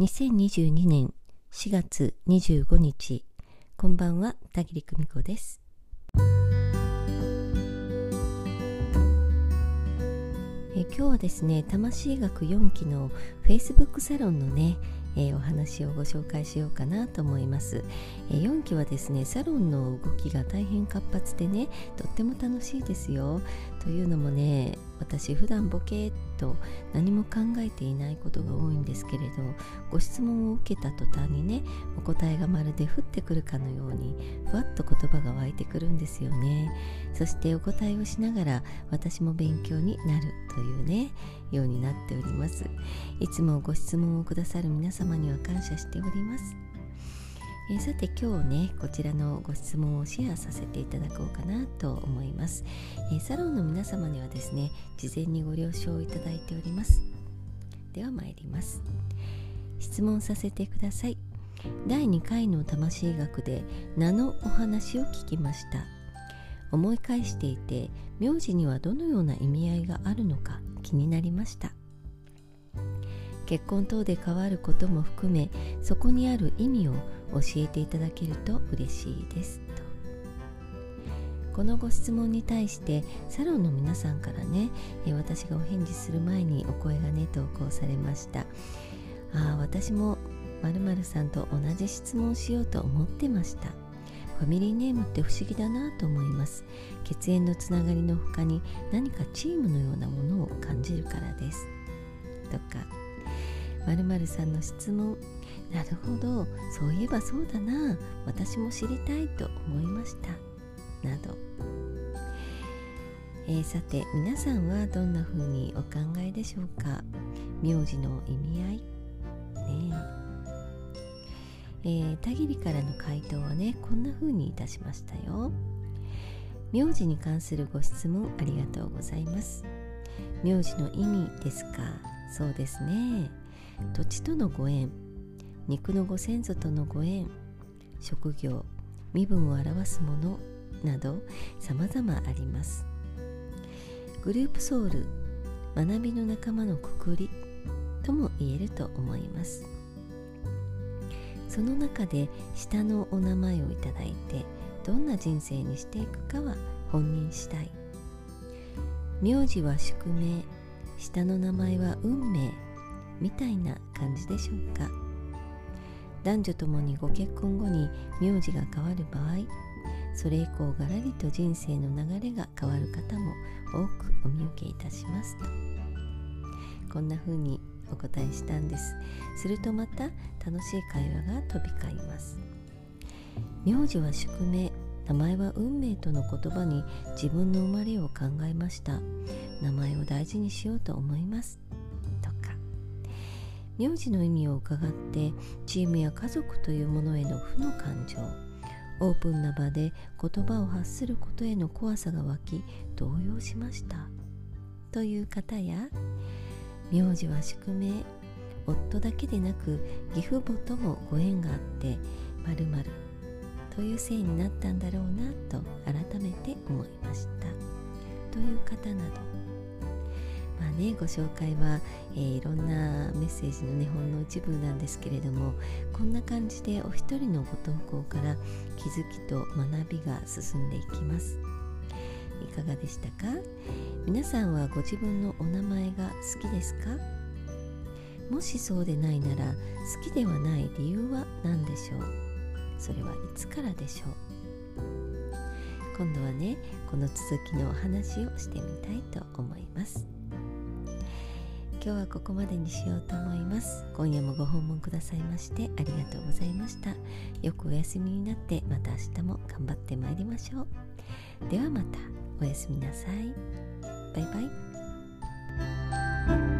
2022年4月25日こんばんは田切久美子です。え今日はですね魂学4期の Facebook サロンのねえー、お話をご紹介しようかなと思います、えー、4期はですねサロンの動きが大変活発でねとっても楽しいですよ。というのもね私普段ボケーっと何も考えていないことが多いんですけれどご質問を受けた途端にねお答えがまるで降ってくるかのようにふわっと言葉が湧いてくるんですよね。そしてお答えをしながら私も勉強になるというねようになっております。いつもご質問をくださる皆様には感謝しております。えー、さて今日ねこちらのご質問をシェアさせていただこうかなと思います、えー、サロンの皆様にはですね事前にご了承いただいております。では参ります。質問させてください。第2回の魂学で名のお話を聞きました。思い返していて名字にはどのような意味合いがあるのか気になりました。結婚等で変わることも含めそこにある意味を教えていただけると嬉しいです。と。このご質問に対してサロンの皆さんからね私がお返事する前にお声がね投稿されました。ああ私も〇〇さんと同じ質問しようと思ってました。ファミリーネームって不思議だなと思います。血縁のつながりの他に何かチームのようなものを感じるからです。とか。さんの質問。なるほど。そういえばそうだな。私も知りたいと思いました。など、えー、さて皆さんはどんな風にお考えでしょうか。名字の意味合い。ね。えー、田切からの回答はねこんな風にいたしましたよ。名字に関するご質問ありがとうございます。名字の意味ですか？そうですね。土地とのご縁。肉のご先祖とのご縁。職業身分を表すもの。など様々あります。グループソウル学びの仲間のくくり。とも言えると思います。その中で下のお名前をいただいてどんな人生にしていくかは本人次第。名字は宿命。下の名前は運命。みたいな感じでしょうか。男女ともにご結婚後に名字が変わる場合それ以降がらりと人生の流れが変わる方も多くお見受けいたしますと。こんな風にお答えしたんです。するとまた楽しい会話が飛び交います。名字は宿命名前は運命との言葉に自分の生まれを考えました。名前を大事にしようと思います。名字の意味を伺ってチームや家族というものへの負の感情。オープンな場で言葉を発することへの怖さが湧き動揺しました。という方や名字は宿命。夫だけでなく義父母ともご縁があってまるというせいになったんだろうなと改めて思いました。という方などね、ご紹介は、えー、いろんなメッセージの、ね、ほんの一部なんですけれどもこんな感じでお一人のご投稿から気づきと学びが進んでいきます。いかがでしたか？皆さんはご自分のお名前が好きですか？もしそうでないなら好きではない理由は何でしょう？それはいつからでしょう？今度はねこの続きのお話をしてみたいと思います。今日はここまでにしようと思います。今夜もご訪問くださいましてありがとうございました。よくお休みになってまた明日も頑張ってまいりましょう。ではまたおやすみなさい。バイバイ。